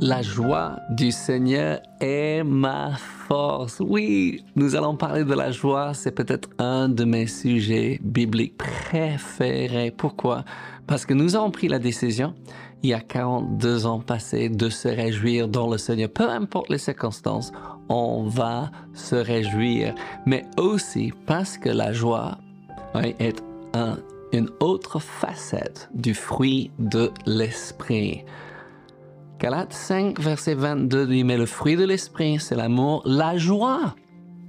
La joie du Seigneur est ma force. Oui, nous allons parler de la joie. C'est peut-être un de mes sujets bibliques préférés. Pourquoi? Parce que nous avons pris la décision, il y a 42 ans passés, de se réjouir dans le Seigneur. Peu importe les circonstances, on va se réjouir. Mais aussi parce que la joie est une autre facette du fruit de l'esprit. Galates 5, verset 22 dit, mais le fruit de l'esprit, c'est l'amour, la joie,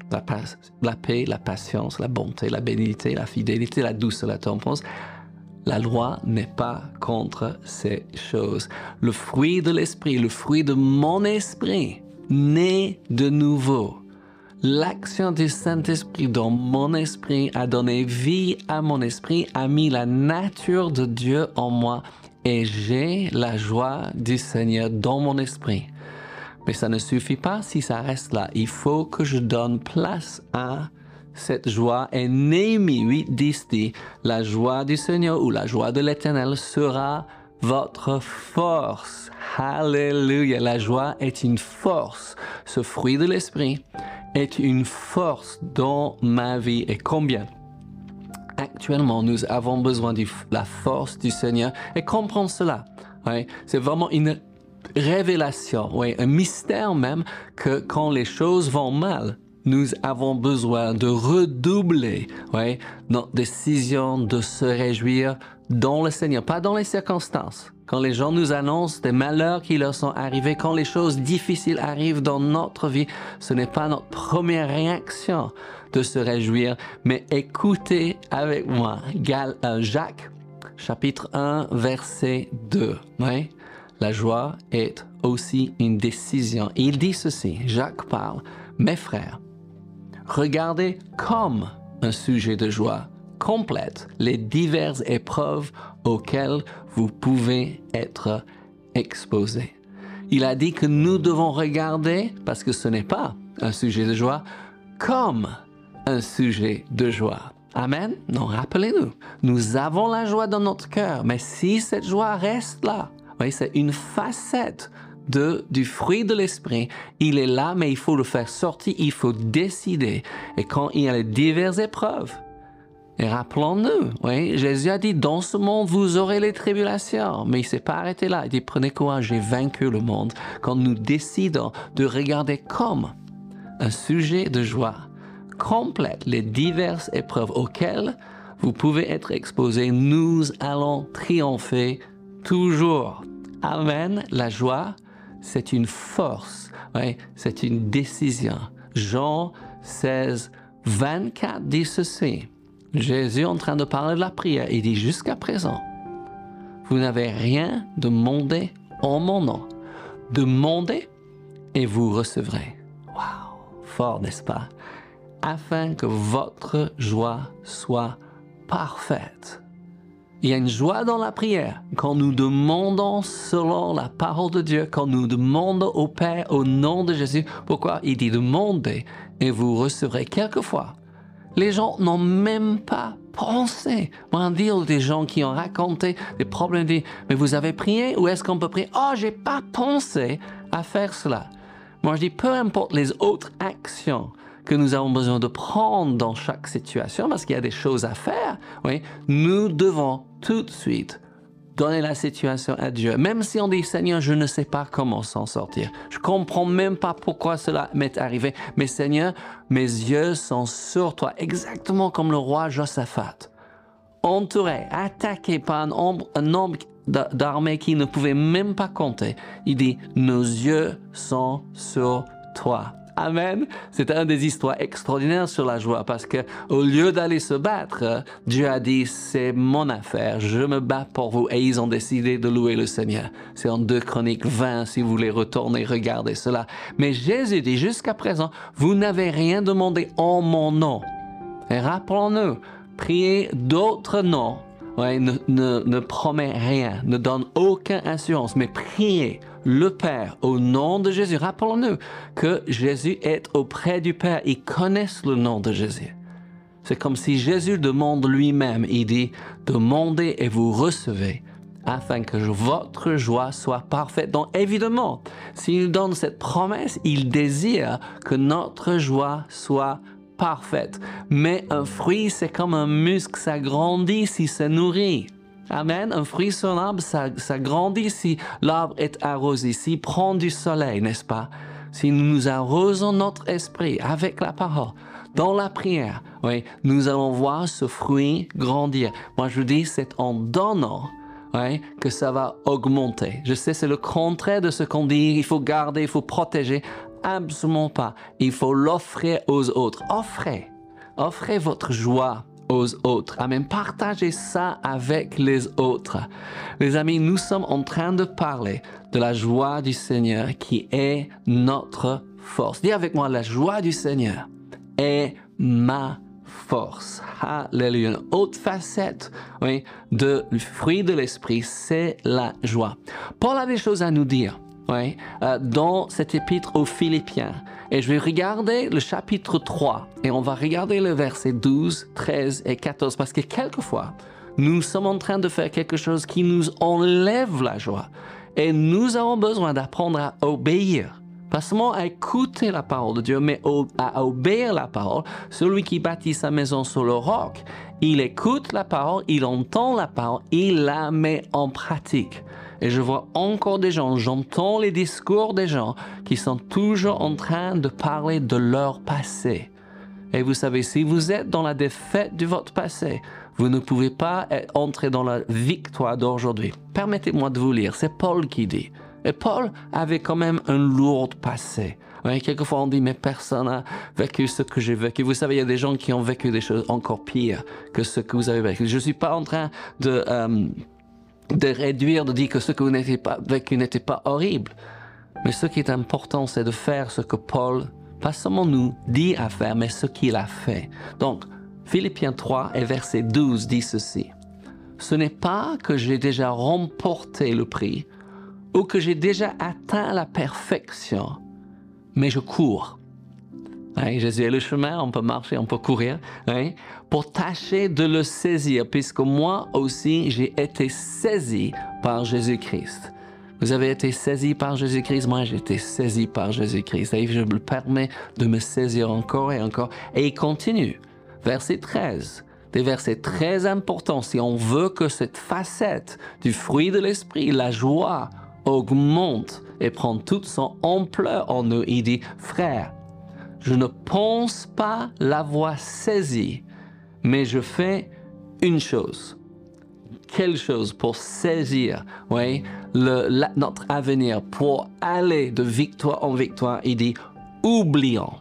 la, paix, la patience, la bonté, la bénité, la fidélité, la douceur, la tempérance. La loi n'est pas contre ces choses. Le fruit de l'esprit, le fruit de mon esprit, né de nouveau. L'action du Saint-Esprit dans mon esprit a donné vie à mon esprit, a mis la nature de Dieu en moi et j'ai la joie du Seigneur dans mon esprit. Mais ça ne suffit pas si ça reste là. Il faut que je donne place à cette joie. Et Néhémie 8, 10 dit, la joie du Seigneur ou la joie de l'Éternel sera votre force. Alléluia. La joie est une force. Ce fruit de l'esprit est une force dans ma vie. Et combien actuellement, nous avons besoin de la force du Seigneur et comprendre cela. C'est vraiment une révélation, un mystère même que quand les choses vont mal, nous avons besoin de redoubler notre décision de se réjouir dans le Seigneur, pas dans les circonstances. Quand les gens nous annoncent des malheurs qui leur sont arrivés, quand les choses difficiles arrivent dans notre vie, ce n'est pas notre première réaction de se réjouir, mais écoutez avec moi euh, Jacques chapitre 1 verset 2. La joie est aussi une décision. Il dit ceci, Jacques parle, mes frères, regardez comme un sujet de joie complète les diverses épreuves auxquelles vous pouvez être exposés. Il a dit que nous devons regarder, parce que ce n'est pas un sujet de joie, comme un sujet de joie. Amen? Non, rappelez-nous, nous avons la joie dans notre cœur, mais si cette joie reste là, oui, c'est une facette de, du fruit de l'esprit. Il est là, mais il faut le faire sortir, il faut décider. Et quand il y a les diverses épreuves, et rappelons-nous, oui, Jésus a dit, dans ce monde, vous aurez les tribulations. Mais il s'est pas arrêté là. Il dit, prenez courage, j'ai vaincu le monde. Quand nous décidons de regarder comme un sujet de joie, complète les diverses épreuves auxquelles vous pouvez être exposés, nous allons triompher toujours. Amen. La joie, c'est une force, c'est une décision. Jean 16, 24 dit ceci. Jésus en train de parler de la prière, il dit jusqu'à présent, vous n'avez rien demandé en mon nom. Demandez et vous recevrez. Waouh, fort, n'est-ce pas? Afin que votre joie soit parfaite. Il y a une joie dans la prière quand nous demandons selon la parole de Dieu, quand nous demandons au Père au nom de Jésus. Pourquoi Il dit demandez et vous recevrez. Quelquefois, les gens n'ont même pas pensé. Moi, dire des gens qui ont raconté des problèmes, dit, mais vous avez prié ou est-ce qu'on peut prier? Oh, j'ai pas pensé à faire cela. Moi, je dis, peu importe les autres actions que nous avons besoin de prendre dans chaque situation, parce qu'il y a des choses à faire, oui, nous devons tout de suite donner la situation à Dieu. Même si on dit, Seigneur, je ne sais pas comment s'en sortir. Je comprends même pas pourquoi cela m'est arrivé. Mais Seigneur, mes yeux sont sur toi, exactement comme le roi Josaphat. Entouré, attaqué par un nombre, un nombre d'armées qui ne pouvait même pas compter. Il dit, nos yeux sont sur toi. Amen. C'est une des histoires extraordinaires sur la joie parce que au lieu d'aller se battre, Dieu a dit c'est mon affaire, je me bats pour vous et ils ont décidé de louer le Seigneur. C'est en 2 Chroniques 20 si vous voulez retourner regarder cela. Mais Jésus dit jusqu'à présent, vous n'avez rien demandé en mon nom. Et rappelons-nous, priez d'autres noms ne, ne, ne, promet rien, ne donne aucune assurance, mais priez le Père au nom de Jésus. Rappelons-nous que Jésus est auprès du Père. Ils connaissent le nom de Jésus. C'est comme si Jésus demande lui-même. Il dit, demandez et vous recevez afin que votre joie soit parfaite. Donc évidemment, s'il donne cette promesse, il désire que notre joie soit parfaite. Mais un fruit, c'est comme un muscle, ça grandit si ça nourrit. Amen. Un fruit sur l'arbre, ça, ça grandit si l'arbre est arrosé, s'il prend du soleil, n'est-ce pas? Si nous arrosons notre esprit avec la parole, dans la prière, oui, nous allons voir ce fruit grandir. Moi, je vous dis, c'est en donnant que ça va augmenter. Je sais, c'est le contraire de ce qu'on dit, il faut garder, il faut protéger. Absolument pas. Il faut l'offrir aux autres. Offrez. Offrez votre joie aux autres. Amen. Partagez ça avec les autres. Les amis, nous sommes en train de parler de la joie du Seigneur qui est notre force. Dis avec moi, la joie du Seigneur est ma force. Alléluia. Une autre facette oui, de fruit de l'esprit, c'est la joie. Paul a des choses à nous dire euh, dans cet épître aux Philippiens. Et je vais regarder le chapitre 3 et on va regarder le verset 12, 13 et 14 parce que quelquefois, nous sommes en train de faire quelque chose qui nous enlève la joie. Et nous avons besoin d'apprendre à obéir. Pas seulement à écouter la parole de Dieu, mais à obéir la parole. Celui qui bâtit sa maison sur le roc, il écoute la parole, il entend la parole, il la met en pratique. Et je vois encore des gens, j'entends les discours des gens qui sont toujours en train de parler de leur passé. Et vous savez, si vous êtes dans la défaite de votre passé, vous ne pouvez pas entrer dans la victoire d'aujourd'hui. Permettez-moi de vous lire, c'est Paul qui dit. Et Paul avait quand même un lourd passé. quelquefois on dit, mais personne n'a vécu ce que j'ai vécu. Vous savez, il y a des gens qui ont vécu des choses encore pires que ce que vous avez vécu. Je ne suis pas en train de... Euh, de réduire, de dire que ce que vous n'avez pas vécu n'était pas horrible. Mais ce qui est important, c'est de faire ce que Paul, pas seulement nous, dit à faire, mais ce qu'il a fait. Donc, Philippiens 3 et verset 12 dit ceci. Ce n'est pas que j'ai déjà remporté le prix ou que j'ai déjà atteint la perfection, mais je cours Jésus est le chemin, on peut marcher, on peut courir, pour tâcher de le saisir, puisque moi aussi j'ai été saisi par Jésus-Christ. Vous avez été saisi par Jésus-Christ, moi j'ai été saisi par Jésus-Christ. Et je me permets de me saisir encore et encore. Et il continue. Verset 13 des versets très importants si on veut que cette facette du fruit de l'esprit, la joie, augmente et prenne toute son ampleur en nous. Il dit, frère, je ne pense pas l'avoir saisi, mais je fais une chose. Quelle chose pour saisir oui, notre avenir, pour aller de victoire en victoire? Il dit, oublions.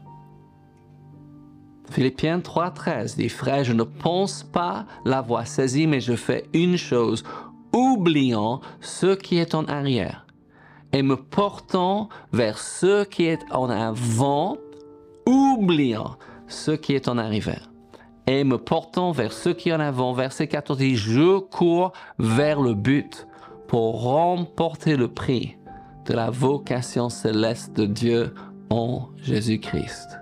Philippiens 3.13 dit, frère, je ne pense pas l'avoir saisi, mais je fais une chose, oublions ce qui est en arrière et me portant vers ce qui est en avant oubliant ce qui est en arrière et me portant vers ce qui est en avant. Verset 14 dit, je cours vers le but pour remporter le prix de la vocation céleste de Dieu en Jésus-Christ.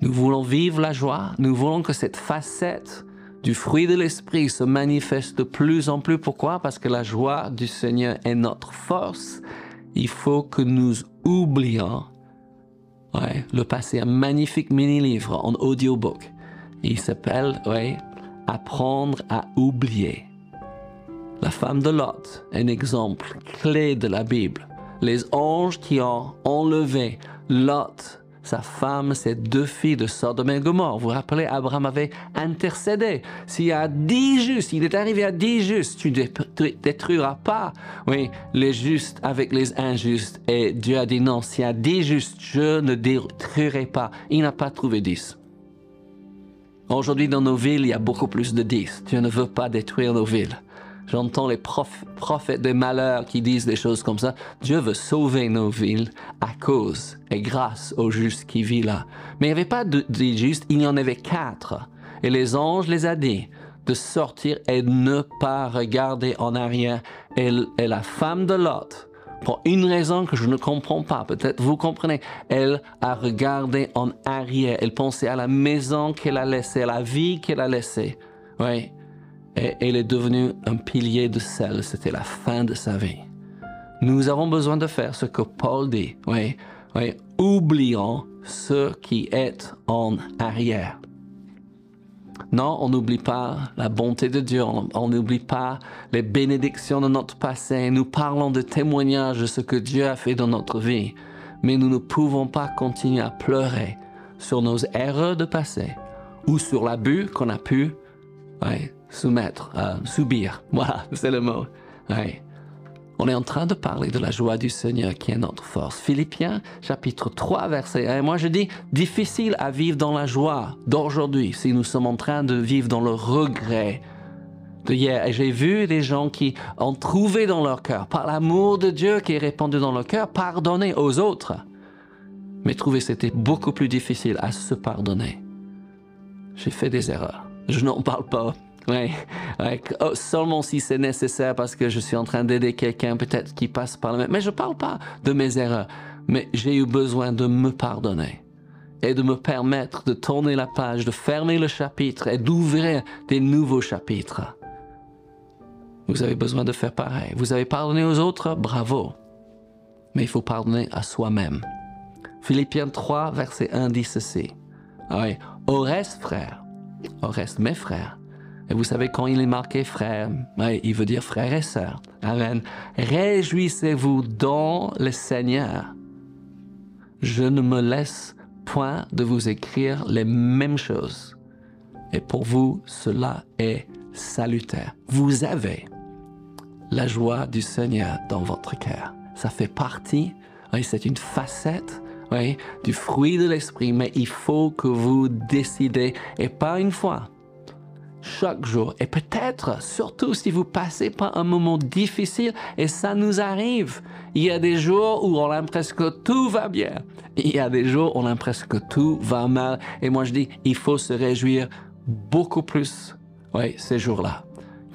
Nous voulons vivre la joie, nous voulons que cette facette du fruit de l'esprit se manifeste de plus en plus. Pourquoi? Parce que la joie du Seigneur est notre force. Il faut que nous oublions Le passé, un magnifique mini-livre en audiobook. Il s'appelle, ouais, Apprendre à oublier. La femme de Lot, un exemple clé de la Bible. Les anges qui ont enlevé Lot sa femme, ses deux filles de Sodome et Gomorre. Vous vous rappelez, Abraham avait intercédé. S'il y a dix justes, il est arrivé à dix justes, tu ne détruiras pas, oui, les justes avec les injustes. Et Dieu a dit non, s'il y a dix justes, je ne détruirai pas. Il n'a pas trouvé dix. Aujourd'hui, dans nos villes, il y a beaucoup plus de dix. Dieu ne veut pas détruire nos villes. J'entends les prophètes des malheurs qui disent des choses comme ça. Dieu veut sauver nos villes à cause et grâce au juste qui vit là. Mais il n'y avait pas de, juste, il y en avait quatre. Et les anges les a dit de sortir et ne pas regarder en arrière. Et, et la femme de Lot, pour une raison que je ne comprends pas, peut-être vous comprenez, elle a regardé en arrière. Elle pensait à la maison qu'elle a laissée, à la vie qu'elle a laissée. Oui et il est devenu un pilier de sel. C'était la fin de sa vie. Nous avons besoin de faire ce que Paul dit. Oui, oui, oublions ce qui est en arrière. Non, on n'oublie pas la bonté de Dieu, on n'oublie pas les bénédictions de notre passé. Nous parlons de témoignages de ce que Dieu a fait dans notre vie, mais nous ne pouvons pas continuer à pleurer sur nos erreurs de passé ou sur l'abus qu'on a pu soumettre, euh, subir. Voilà, c'est le mot. On est en train de parler de la joie du Seigneur qui est notre force. Philippiens chapitre 3 verset 1. moi je dis difficile à vivre dans la joie d'aujourd'hui si nous sommes en train de vivre dans le regret de hier. Et j'ai vu des gens qui ont trouvé dans leur cœur, par l'amour de Dieu qui est répandu dans leur cœur, pardonner aux autres. Mais trouver c'était beaucoup plus difficile à se pardonner. J'ai fait des erreurs. Je n'en parle pas oui, oh, seulement si c'est nécessaire parce que je suis en train d'aider quelqu'un peut-être qui passe par le même. Mais je ne parle pas de mes erreurs, mais j'ai eu besoin de me pardonner et de me permettre de tourner la page, de fermer le chapitre et d'ouvrir des nouveaux chapitres. Vous avez besoin de faire pareil. Vous avez pardonné aux autres, bravo. Mais il faut pardonner à soi-même. Philippiens 3, verset 1 dit ceci. Ah oui, au reste, frère, au reste, mes frères, et vous savez, quand il est marqué frère, il veut dire frère et sœur. Amen. Réjouissez-vous dans le Seigneur. Je ne me laisse point de vous écrire les mêmes choses. Et pour vous, cela est salutaire. Vous avez la joie du Seigneur dans votre cœur. Ça fait partie, c'est une facette oui, du fruit de l'esprit, mais il faut que vous décidez, et pas une fois, chaque jour. Et peut-être, surtout si vous passez par un moment difficile, et ça nous arrive. Il y a des jours où on a l'impression que tout va bien. Il y a des jours où on a l'impression que tout va mal. Et moi je dis, il faut se réjouir beaucoup plus, oui, ces jours-là.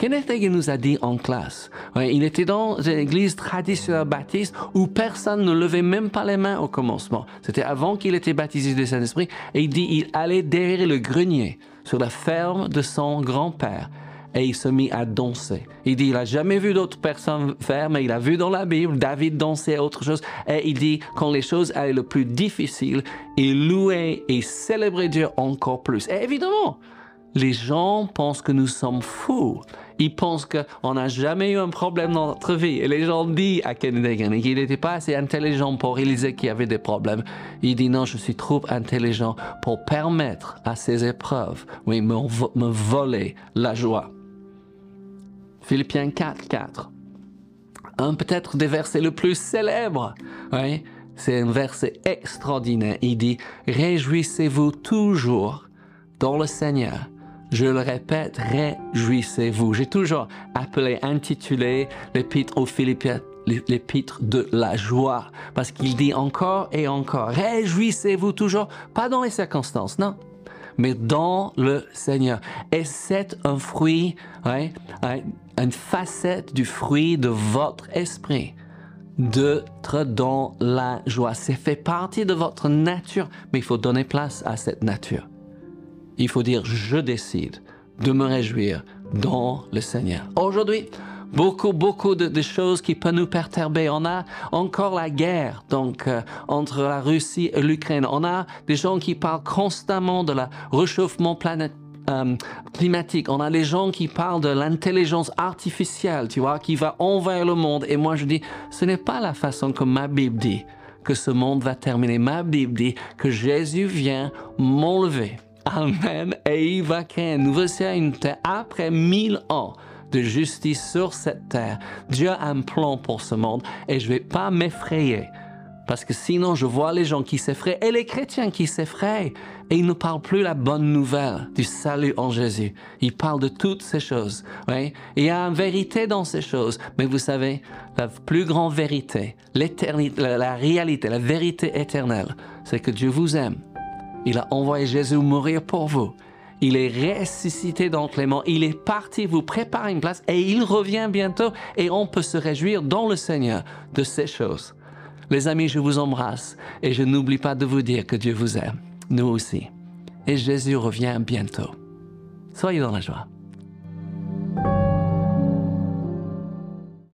Kenneth nous a dit en classe, il était dans une église traditionnelle baptiste où personne ne levait même pas les mains au commencement. C'était avant qu'il était baptisé du Saint-Esprit et il dit il allait derrière le grenier sur la ferme de son grand-père et il se mit à danser. Il dit, il n'a jamais vu d'autres personnes faire, mais il a vu dans la Bible David danser autre chose. Et il dit, quand les choses allaient le plus difficile, il louait et célébrait Dieu encore plus. Et évidemment, les gens pensent que nous sommes fous. Ils pensent qu'on n'a jamais eu un problème dans notre vie. Et les gens disent à Kennedy qu'il n'était pas assez intelligent pour réaliser qu'il y avait des problèmes. Il dit non, je suis trop intelligent pour permettre à ces épreuves, oui, me, me voler la joie. Philippiens 4, 4. Un peut-être des versets le plus célèbres. Oui, c'est un verset extraordinaire. Il dit, Réjouissez-vous toujours dans le Seigneur. Je le répète, réjouissez-vous. J'ai toujours appelé, intitulé l'épître aux Philippiens l'épître de la joie, parce qu'il dit encore et encore, réjouissez-vous toujours, pas dans les circonstances, non, mais dans le Seigneur. Et c'est un fruit, une facette du fruit de votre esprit, d'être dans la joie. C'est fait partie de votre nature, mais il faut donner place à cette nature il faut dire je décide de me réjouir dans le Seigneur. Aujourd'hui, beaucoup, beaucoup de, choses qui peuvent nous perturber. On a encore la guerre donc euh, entre la Russie et l'Ukraine. On a des gens qui parlent constamment de la réchauffement. Euh, climatique. On a les gens qui parlent de l'intelligence artificielle, tu vois, qui va envers le monde. Et moi, je dis, ce n'est pas la façon que ma Bible dit que ce monde va terminer. Ma Bible dit que Jésus vient m'enlever Amen. Et il va créer une nouvelle terre après mille ans de justice sur cette terre. Dieu a un plan pour ce monde et je vais pas m'effrayer. Parce que sinon, je vois les gens qui s'effraient et les chrétiens qui s'effraient. Et ils ne parlent plus la bonne nouvelle du salut en Jésus. Ils parlent de toutes ces choses. Oui? il y a une vérité dans ces choses. Mais vous savez, la plus grande vérité, l'éternité, la réalité, la vérité éternelle, c'est que Dieu vous aime il a envoyé Jésus mourir pour vous. Il est ressuscité dans Clément. Il est parti vous préparer une place et il revient bientôt et on peut se réjouir dans le Seigneur de ces choses. Les amis, je vous embrasse et je n'oublie pas de vous dire que Dieu vous aime. Nous aussi. Et Jésus revient bientôt. Soyez dans la joie.